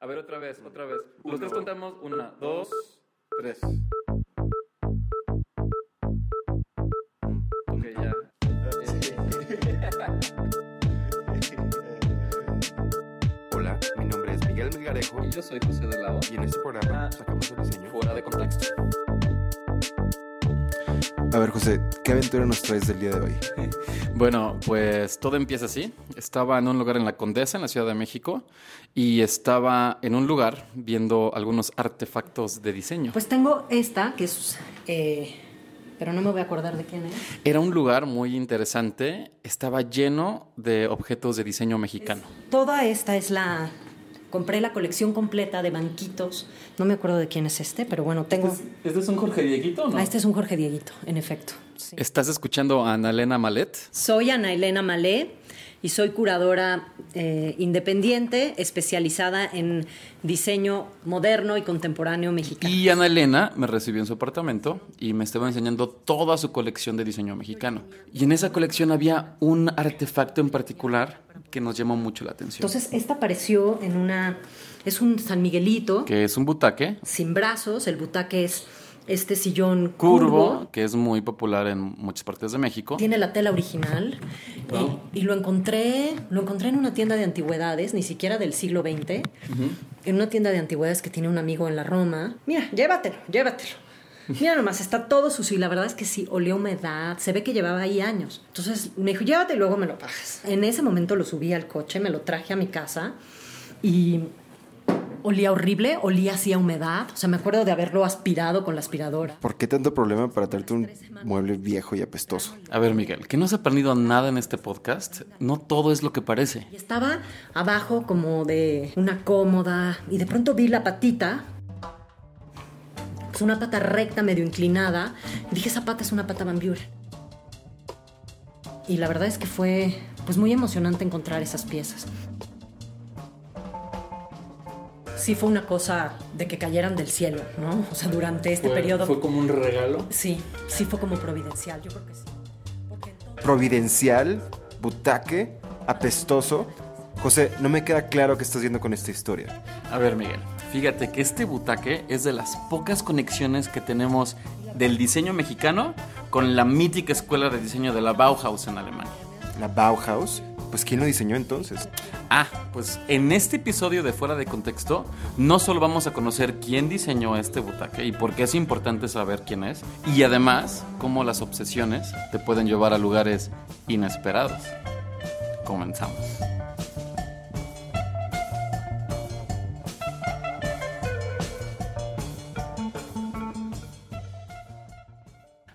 A ver, otra vez, otra vez. Los tres contamos. Una, dos, tres. Ok, ya. Hola, mi nombre es Miguel Melgarejo Y yo soy José de y en este programa Ah. sacamos el diseño. Fuera de contexto. A ver, José, ¿qué aventura nos traes del día de hoy? Bueno, pues todo empieza así. Estaba en un lugar en la Condesa, en la Ciudad de México, y estaba en un lugar viendo algunos artefactos de diseño. Pues tengo esta, que es... eh, pero no me voy a acordar de quién es. Era un lugar muy interesante, estaba lleno de objetos de diseño mexicano. Toda esta es la... Compré la colección completa de banquitos. No me acuerdo de quién es este, pero bueno, tengo... ¿Este es un Jorge Dieguito o Ah, este es un Jorge Dieguito, en efecto. sí. Estás escuchando a Ana Elena Malet. Soy Ana Elena Malé y soy curadora eh, independiente especializada en diseño moderno y contemporáneo mexicano. Y Ana Elena me recibió en su apartamento y me estaba enseñando toda su colección de diseño mexicano. Y en esa colección había un artefacto en particular que nos llamó mucho la atención. Entonces, esta apareció en una... Es un San Miguelito que es un butaque sin brazos. El butaque es este sillón curvo, curvo. que es muy popular en muchas partes de México. Tiene la tela original Wow. y, y lo encontré lo encontré en una tienda de antigüedades, ni siquiera del siglo XX, en una tienda de antigüedades que tiene un amigo en la Roma. Mira, llévatelo, llévatelo. Mira nomás, está todo sucio y la verdad es que sí, olía a humedad, se ve que llevaba ahí años. Entonces me dijo, llévate y luego me lo pagas. En ese momento lo subí al coche, me lo traje a mi casa y olía horrible, olía así a humedad. O sea, me acuerdo de haberlo aspirado con la aspiradora. ¿Por qué tanto problema para traerte un mueble viejo y apestoso? A ver, Miguel, que no has aprendido nada en este podcast. No todo es lo que parece. Y estaba abajo como de una cómoda y de pronto vi la patita, pues una pata recta, medio inclinada. Y dije, esa pata es una pata Van Buren. Y la verdad es que fue pues muy emocionante encontrar esas piezas. Sí fue una cosa de que cayeran del cielo, ¿no? O sea, durante este periodo... como un regalo. Sí, sí fue como providencial, yo creo que sí. Entonces- Providencial, butaque, apestoso. José, no me queda claro qué estás viendo con esta historia. A ver, Miguel, fíjate que este butaque es de las pocas conexiones que tenemos del diseño mexicano con la mítica escuela de diseño de la Bauhaus en Alemania. La Bauhaus. Pues ¿quién lo diseñó entonces? Ah, pues en este episodio de Fuera de Contexto, no solo vamos a conocer quién diseñó este butaque y por qué es importante saber quién es, y además cómo las obsesiones te pueden llevar a lugares inesperados. Comenzamos.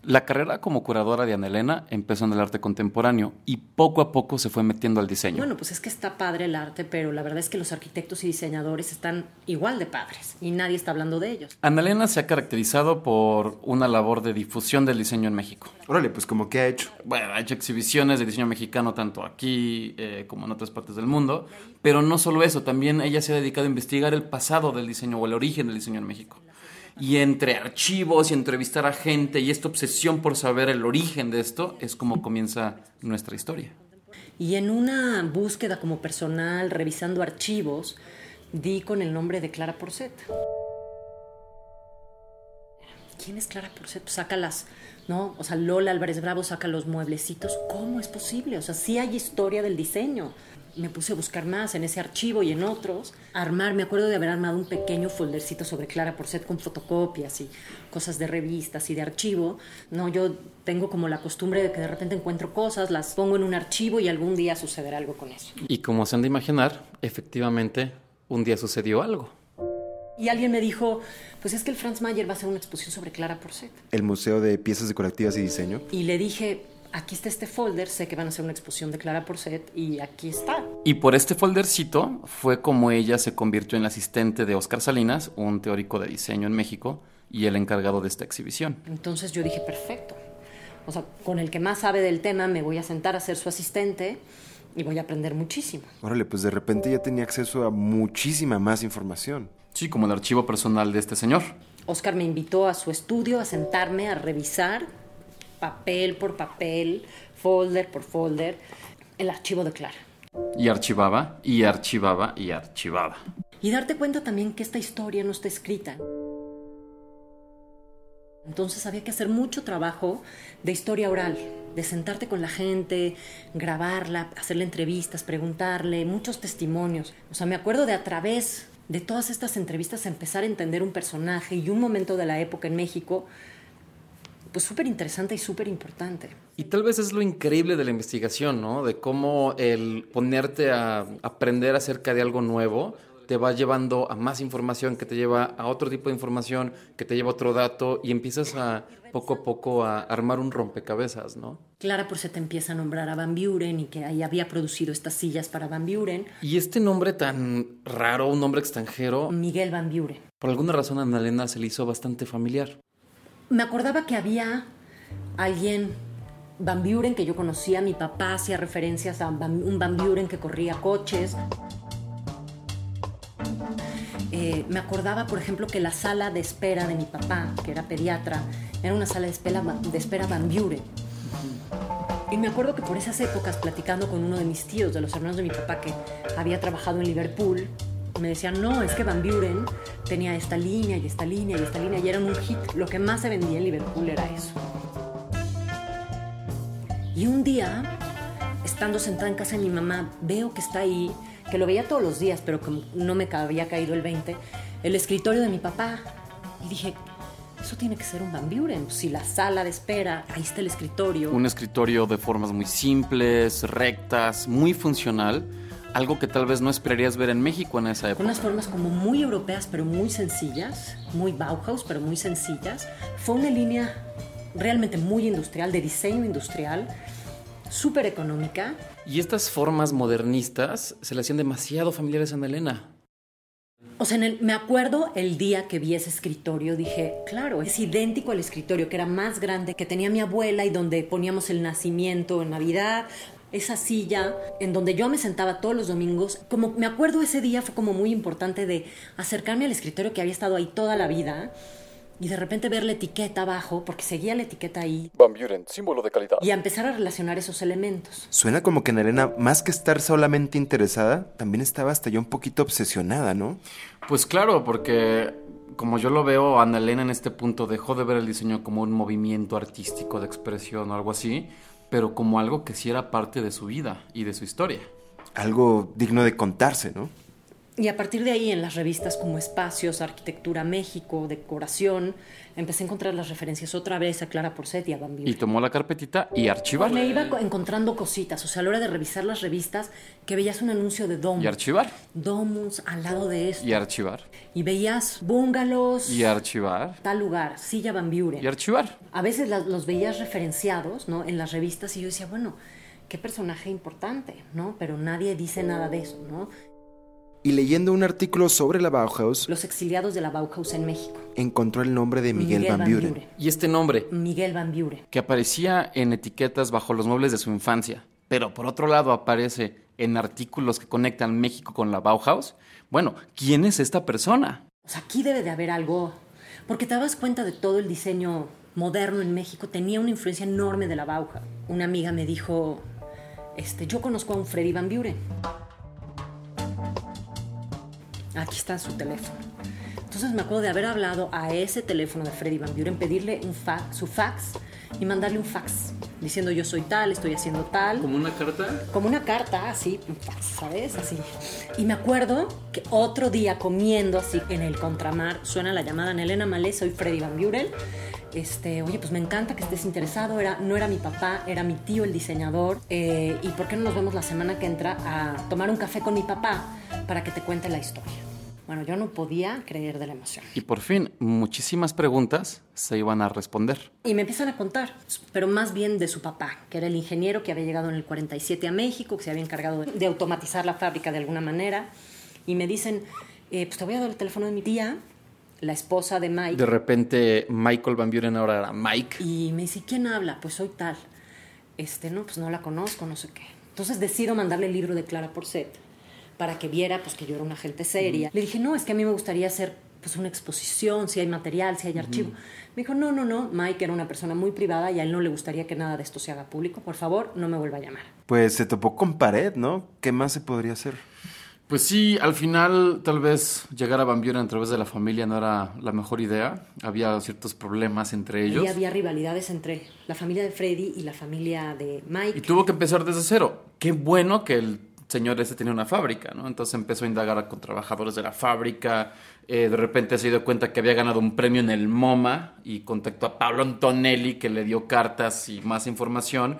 La carrera como curadora de Ana Elena empezó en el arte contemporáneo y poco a poco se fue metiendo al diseño. Bueno, pues es que está padre el arte, pero la verdad es que los arquitectos y diseñadores están igual de padres y nadie está hablando de ellos. Ana Elena se ha caracterizado por una labor de difusión del diseño en México. Órale, pues como que ha hecho. Bueno, ha hecho exhibiciones de diseño mexicano tanto aquí eh, como en otras partes del mundo, pero no solo eso, también ella se ha dedicado a investigar el pasado del diseño o el origen del diseño en México. Y entre archivos y entrevistar a gente y esta obsesión por saber el origen de esto es como comienza nuestra historia. Y en una búsqueda como personal, revisando archivos, di con el nombre de Clara Porcet. ¿Quién es Clara Porcet? Pues saca las, ¿no? O sea, Lola Álvarez Bravo saca los mueblecitos. ¿Cómo es posible? O sea, sí hay historia del diseño. Me puse a buscar más en ese archivo y en otros. Armar, me acuerdo de haber armado un pequeño foldercito sobre Clara Porcet con fotocopias y cosas de revistas y de archivo. No, yo tengo como la costumbre de que de repente encuentro cosas, las pongo en un archivo y algún día sucederá algo con eso. Y como se han de imaginar, efectivamente, un día sucedió algo. Y alguien me dijo, pues es que el Franz Mayer va a hacer una exposición sobre Clara Porcet. El Museo de Piezas Decorativas y Diseño. Y le dije, aquí está este folder, sé que van a hacer una exposición de Clara Porcet y aquí está. Y por este foldercito fue como ella se convirtió en la asistente de Oscar Salinas, un teórico de diseño en México, y el encargado de esta exhibición. Entonces yo dije, perfecto. O sea, con el que más sabe del tema me voy a sentar a ser su asistente y voy a aprender muchísimo. Órale, pues de repente ya tenía acceso a muchísima más información. Sí, como el archivo personal de este señor. Oscar me invitó a su estudio a sentarme a revisar papel por papel, folder por folder, el archivo de Clara. Y archivaba, y archivaba, y archivaba. Y darte cuenta también que esta historia no está escrita. Entonces había que hacer mucho trabajo de historia oral, de sentarte con la gente, grabarla, hacerle entrevistas, preguntarle, muchos testimonios. O sea, me acuerdo de a través de todas estas entrevistas empezar a entender un personaje y un momento de la época en México, pues súper interesante y súper importante. Y tal vez es lo increíble de la investigación, ¿no? De cómo el ponerte a aprender acerca de algo nuevo te va llevando a más información, que te lleva a otro tipo de información, que te lleva a otro dato y empiezas a poco a poco a armar un rompecabezas, ¿no? Clara por se te empieza a nombrar a Van Buren y que ahí había producido estas sillas para Van Buren. Y este nombre tan raro, un nombre extranjero. Miguel Van Buren. Por alguna razón a Annalena se le hizo bastante familiar. Me acordaba que había alguien Van Buren que yo conocía, mi papá hacía referencias a un Van Buren que corría coches. Eh, me acordaba, por ejemplo, que la sala de espera de mi papá, que era pediatra, era una sala de espera, de espera Van Buren. Y me acuerdo que por esas épocas, platicando con uno de mis tíos, de los hermanos de mi papá, que había trabajado en Liverpool, me decían, no, es que Van Buren tenía esta línea y esta línea y esta línea y eran un hit. Lo que más se vendía en Liverpool era eso. Y un día, estando sentada en casa de mi mamá, veo que está ahí que lo veía todos los días, pero como no me había caído el 20, el escritorio de mi papá. Y dije, eso tiene que ser un Van Buren. Si la sala de espera, ahí está el escritorio. Un escritorio de formas muy simples, rectas, muy funcional. Algo que tal vez no esperarías ver en México en esa época. Unas formas como muy europeas, pero muy sencillas. Muy Bauhaus, pero muy sencillas. Fue una línea realmente muy industrial, de diseño industrial súper económica. Y estas formas modernistas se le hacían demasiado familiares a Ana Elena. O sea, me acuerdo el día que vi ese escritorio, dije, claro, es idéntico al escritorio que era más grande, que tenía mi abuela y donde poníamos el nacimiento en Navidad, esa silla en donde yo me sentaba todos los domingos. Como me acuerdo ese día fue como muy importante de acercarme al escritorio que había estado ahí toda la vida y de repente ver la etiqueta abajo, porque seguía la etiqueta ahí. Van Buren, símbolo de calidad. Y a empezar a relacionar esos elementos. Suena como que Elena, más que estar solamente interesada, también estaba hasta ya un poquito obsesionada, ¿no? Pues claro, porque como yo lo veo, Ana Elena en este punto dejó de ver el diseño como un movimiento artístico de expresión o algo así, pero como algo que sí era parte de su vida y de su historia. Algo digno de contarse, ¿no? Y a partir de ahí, en las revistas como Espacios, Arquitectura México, Decoración, empecé a encontrar las referencias otra vez a Clara Porcet y a Bambi. Y tomó la carpetita y archivar. Me iba encontrando cositas, o sea, a la hora de revisar las revistas, que veías un anuncio de Domus. Y archivar. Domus al lado de esto. Y archivar. Y veías bungalows. Y archivar. Tal lugar, Silla Bambiure. Y archivar. A veces los veías referenciados, ¿no? En las revistas y yo decía, bueno, qué personaje importante, ¿no? Pero nadie dice nada de eso, ¿no? Y leyendo un artículo sobre la Bauhaus, los exiliados de la Bauhaus en México, encontró el nombre de Miguel, Van, Buren. Y este nombre, Miguel Van Buren, que aparecía en etiquetas bajo los muebles de su infancia, pero por otro lado aparece en artículos que conectan México con la Bauhaus. Bueno, ¿quién es esta persona? Pues aquí debe de haber algo, porque te das cuenta de todo el diseño moderno en México tenía una influencia enorme de la Bauhaus. Una amiga me dijo, este, yo conozco a un Freddy Van Buren. Aquí está su teléfono. Entonces me acuerdo de haber hablado a ese teléfono de Freddy Van Buren, pedirle un fax, su fax y mandarle un fax diciendo yo soy tal, estoy haciendo tal. ¿Como una carta? Como una carta, así, un fax, ¿sabes? Así. Y me acuerdo que otro día comiendo así en el contramar suena la llamada en Elena Malé, soy Freddy Van Buren. Este, oye, pues me encanta que estés interesado. Era, no era mi papá, era mi tío el diseñador. Eh, ¿Y por qué no nos vemos la semana que entra a tomar un café con mi papá para que te cuente la historia? Bueno, yo no podía creer de la emoción. Y por fin, muchísimas preguntas se iban a responder. Y me empiezan a contar, pero más bien de su papá, que era el ingeniero que había llegado en el 47 a México, que se había encargado de automatizar la fábrica de alguna manera. Y me dicen, eh, pues te voy a dar el teléfono de mi tía, la esposa de Mike. De repente, Michael Van Buren ahora era Mike. Y me dice, ¿quién habla? Pues soy tal. Este, no, pues no la conozco, no sé qué. Entonces decido mandarle el libro de Clara Porcet para que viera pues que yo era una gente seria. Le dije, no, es que a mí me gustaría hacer pues una exposición, si hay material, si hay archivo. Me dijo, no, no, no, Mike era una persona muy privada y a él no le gustaría que nada de esto se haga público. Por favor, no me vuelva a llamar. Pues se topó con pared, ¿no? ¿Qué más se podría hacer? Pues sí, al final tal vez llegar a Van Buren a través de la familia no era la mejor idea. Había ciertos problemas entre ellos. Y había rivalidades entre la familia de Freddy y la familia de Mike. Y tuvo que empezar desde cero. Qué bueno que el señor ese tenía una fábrica, ¿no? Entonces empezó a indagar con trabajadores de la fábrica. Eh, de repente se dio cuenta que había ganado un premio en el MoMA y contactó a Pablo Antonelli que le dio cartas y más información.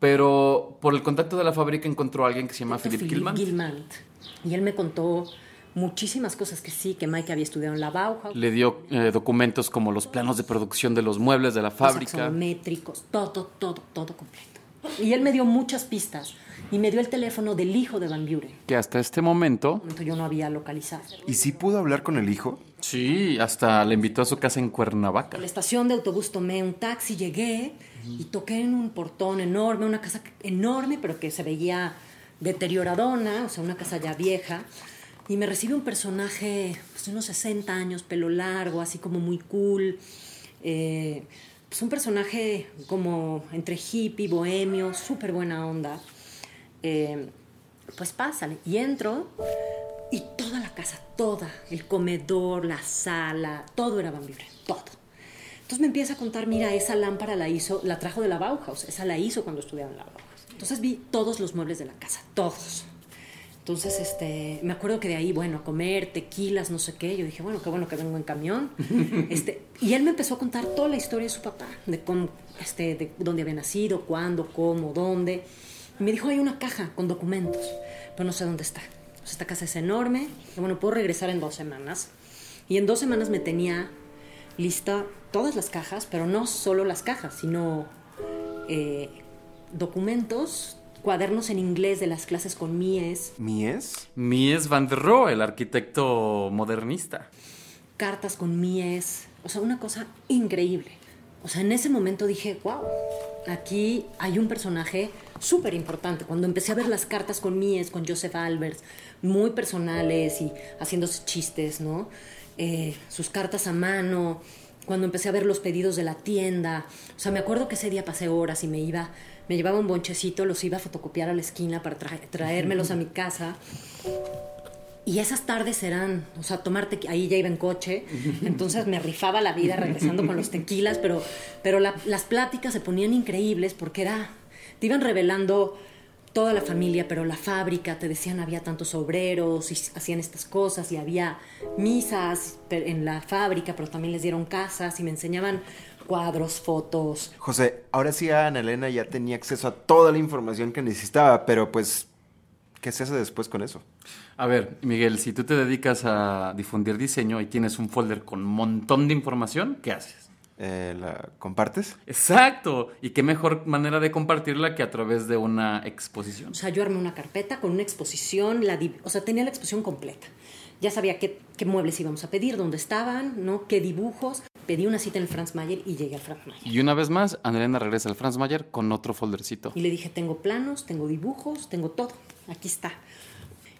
Pero por el contacto de la fábrica encontró a alguien que se llama Philip Gilman. Gilmant. Y él me contó muchísimas cosas que sí, que Mike había estudiado en la Bauhaus. Le dio eh, documentos como los planos de producción de los muebles de la fábrica. métricos, todo, todo, todo completo. Y él me dio muchas pistas. Y me dio el teléfono del hijo de Van Buren. Que hasta este momento... Yo no había localizado. ¿Y sí pudo hablar con el hijo? Sí, hasta le invitó a su casa en Cuernavaca. En la estación de autobús tomé un taxi, llegué y toqué en un portón enorme, una casa enorme, pero que se veía deterioradona, o sea, una casa ya vieja. Y me recibe un personaje, pues, de unos 60 años, pelo largo, así como muy cool. Eh, pues un personaje como entre hippie, bohemio, súper buena onda. Eh, pues pásale. Y entro y toda la casa, toda, el comedor, la sala, todo era Van todo. Entonces me empieza a contar, mira, esa lámpara la hizo, la trajo de la Bauhaus, esa la hizo cuando estudiaba en la Bauhaus. Entonces vi todos los muebles de la casa, todos. Entonces, este, me acuerdo que de ahí, bueno, comer, tequilas, no sé qué. Yo dije, bueno, qué bueno que vengo en camión. Este, y él me empezó a contar toda la historia de su papá, de cómo, este, de dónde había nacido, cuándo, cómo, dónde. Y me dijo, hay una caja con documentos, pero no sé dónde está. esta casa es enorme. Y bueno, puedo regresar en dos semanas. Y en dos semanas me tenía lista todas las cajas, pero no solo las cajas, sino eh, documentos, cuadernos en inglés de las clases con Mies. ¿Mies? Mies van der Rohe, el arquitecto modernista. Cartas con Mies. O sea, una cosa increíble. O sea, en ese momento dije, wow, aquí hay un personaje súper importante. Cuando empecé a ver las cartas con Mies, con Joseph Albers, muy personales y haciéndose chistes, ¿no? Eh, sus cartas a mano, cuando empecé a ver los pedidos de la tienda. O sea, me acuerdo que ese día pasé horas y me iba me llevaba un bonchecito, los iba a fotocopiar a la esquina para traérmelos a mi casa. Y esas tardes eran, o sea, tomarte, ahí ya iba en coche, entonces me rifaba la vida regresando con los tequilas, pero, pero las pláticas se ponían increíbles porque era, te iban revelando toda la familia, pero la fábrica, te decían había tantos obreros y hacían estas cosas y había misas en la fábrica, pero también les dieron casas y me enseñaban cuadros, fotos. José, ahora sí Ana Elena ya tenía acceso a toda la información que necesitaba, pero pues, ¿qué se hace después con eso? A ver, Miguel, si tú te dedicas a difundir diseño y tienes un folder con un montón de información, ¿qué haces? Eh, ¿La compartes? Exacto. Y qué mejor manera de compartirla que a través de una exposición. O sea, yo armé una carpeta con una exposición, la o sea, tenía la exposición completa. Ya sabía qué, qué muebles íbamos a pedir, dónde estaban, ¿no? qué dibujos pedí una cita en el Franz Mayer y llegué al Franz Mayer. Y una vez más, Andrea regresa al Franz Mayer con otro foldercito. Y le dije, tengo planos, tengo dibujos, tengo todo. Aquí está.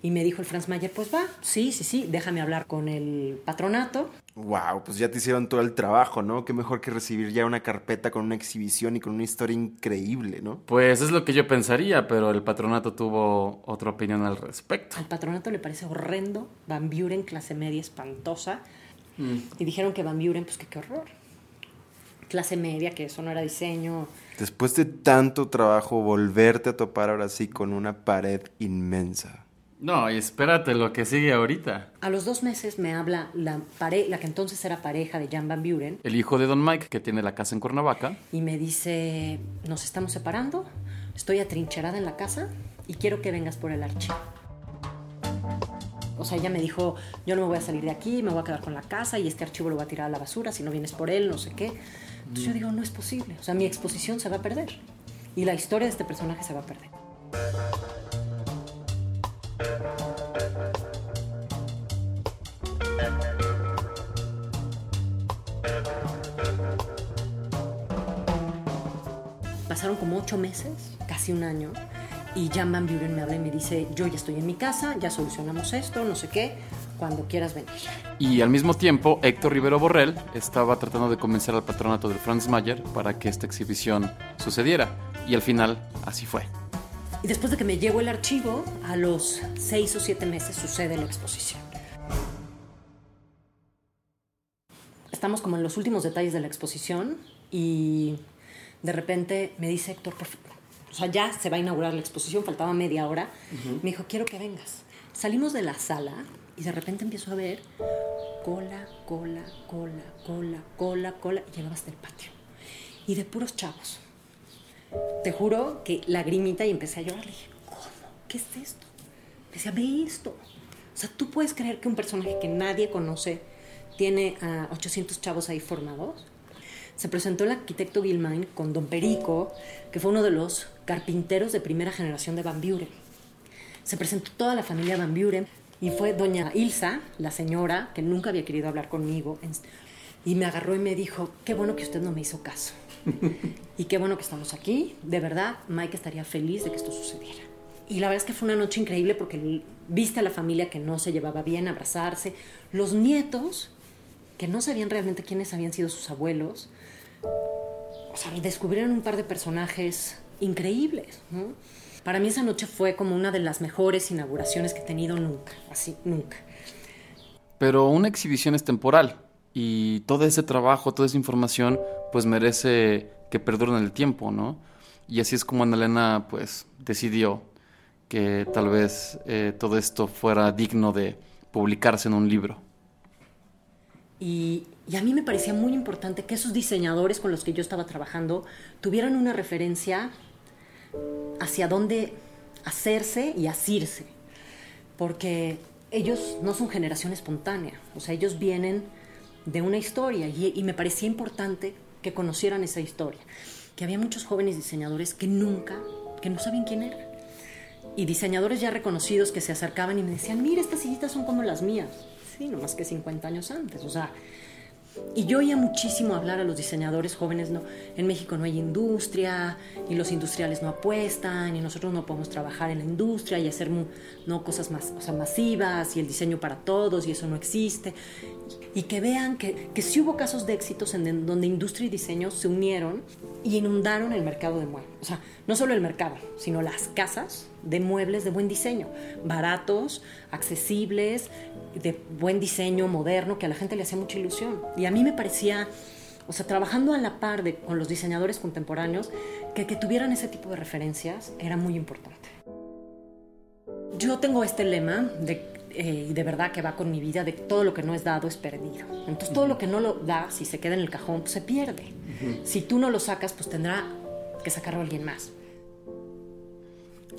Y me dijo el Franz Mayer, pues va, sí, sí, sí, déjame hablar con el patronato. Wow, pues ya te hicieron todo el trabajo, ¿no? Qué mejor que recibir ya una carpeta con una exhibición y con una historia increíble, ¿no? Pues es lo que yo pensaría, pero el patronato tuvo otra opinión al respecto. Al patronato le parece horrendo, Van Buren, clase media espantosa. Y dijeron que Van Buren, pues que qué horror. Clase media, que eso no era diseño. Después de tanto trabajo, volverte a topar ahora sí con una pared inmensa. No, y espérate lo que sigue ahorita. A los dos meses me habla la, la que entonces era pareja de Jan Van Buren. El hijo de Don Mike, que tiene la casa en Cuernavaca. Y me dice, nos estamos separando, estoy atrincherada en la casa y quiero que vengas por el archivo. O sea, ella me dijo, yo no me voy a salir de aquí, me voy a quedar con la casa y este archivo lo voy a tirar a la basura si no vienes por él, no sé qué. Entonces yo digo, no es posible. O sea, mi exposición se va a perder. Y la historia de este personaje se va a perder. Ocho meses, casi un año, y Jan Van Buren me habla y me dice, yo ya estoy en mi casa, ya solucionamos esto, no sé qué, cuando quieras venir. Y al mismo tiempo, Héctor Rivero Borrell estaba tratando de convencer al patronato del Franz Mayer para que esta exhibición sucediera. Y al final, así fue. Y después de que me llegó el archivo, a los seis o siete meses sucede la exposición. Estamos como en los últimos detalles de la exposición y de repente me dice Héctor, por favor, o sea, ya se va a inaugurar la exposición, faltaba media hora. Me dijo, quiero que vengas. Salimos de la sala y de repente empiezo a ver cola, cola, cola, cola, cola, cola, y llegaba hasta el patio. Y de puros chavos. Te juro que lagrimita y empecé a llorar. Le dije, ¿cómo? ¿Qué es esto? Me decía, ve esto. O sea, tú puedes creer que un personaje que nadie conoce tiene a 800 chavos ahí formados. Se presentó el arquitecto Gilmain con Don Perico, que fue uno de los carpinteros de primera generación de Van Buren. Se presentó toda la familia Van Buren y fue doña Ilsa, la señora, que nunca había querido hablar conmigo, y me agarró y me dijo, qué bueno que usted no me hizo caso. y qué bueno que estamos aquí. De verdad, Mike estaría feliz de que esto sucediera. Y la verdad es que fue una noche increíble porque viste a la familia que no se llevaba bien, abrazarse, los nietos que no sabían realmente quiénes habían sido sus abuelos, o sea, descubrieron un par de personajes increíbles. Para mí esa noche fue como una de las mejores inauguraciones que he tenido nunca, así, nunca. Pero una exhibición es temporal y todo ese trabajo, toda esa información, pues merece que perdure en el tiempo, ¿no? Y así es como Ana Elena, pues, decidió que tal vez eh, todo esto fuera digno de publicarse en un libro. Y, a mí me parecía muy importante que esos diseñadores con los que yo estaba trabajando tuvieran una referencia hacia dónde hacerse y asirse. Porque ellos no son generación espontánea, o sea, ellos vienen de una historia y, me parecía importante que conocieran esa historia. Que había muchos jóvenes diseñadores que nunca, que no sabían quién eran. Y diseñadores ya reconocidos que se acercaban y me decían, mira, estas sillitas son como las mías no más que 50 años antes. O sea, y yo oía muchísimo hablar a los diseñadores jóvenes, no, en México no hay industria y los industriales no apuestan y nosotros no podemos trabajar en la industria y hacer no cosas más, o sea, masivas y el diseño para todos y eso no existe. Y que vean que, que sí hubo casos de éxitos en donde industria y diseño se unieron y inundaron el mercado de muebles. O sea, no solo el mercado, sino las casas de muebles de buen diseño, baratos, accesibles, de buen diseño, moderno, que a la gente le hacía mucha ilusión. Y a mí me parecía, o sea, trabajando a la par de, con los diseñadores contemporáneos, que, que tuvieran ese tipo de referencias era muy importante. Yo tengo este lema de eh, de verdad que va con mi vida, de todo lo que no es dado es perdido. Entonces todo lo que no lo das, si se queda en el cajón, pues se pierde. Si tú no lo sacas, pues tendrá que sacarlo alguien más.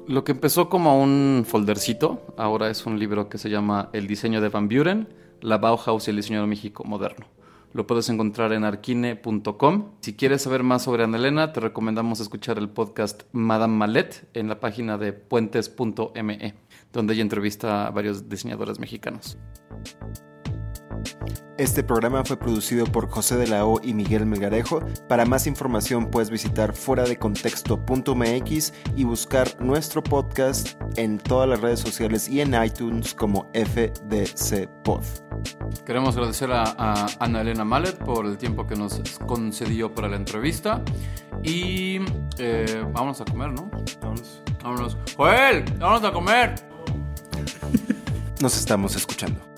Lo que empezó como un foldercito, ahora es un libro que se llama El diseño de Van Buren, la Bauhaus y el diseño de México moderno. Lo puedes encontrar en arquine.com. Si quieres saber más sobre Ana Elena, te recomendamos escuchar el podcast Madame Malet en la página de puentes.me, donde ella entrevista a varios diseñadores mexicanos. Este programa fue producido por José de la O y Miguel Melgarejo. Para más información puedes visitar fuera de contexto.mx y buscar nuestro podcast en todas las redes sociales y en iTunes como FDC Pod. Queremos agradecer a, Ana Elena Mallet por el tiempo que nos concedió para la entrevista. Y eh, vámonos a comer, ¿no? Vámonos. Vámonos. Joel, vámonos a comer. Nos estamos escuchando.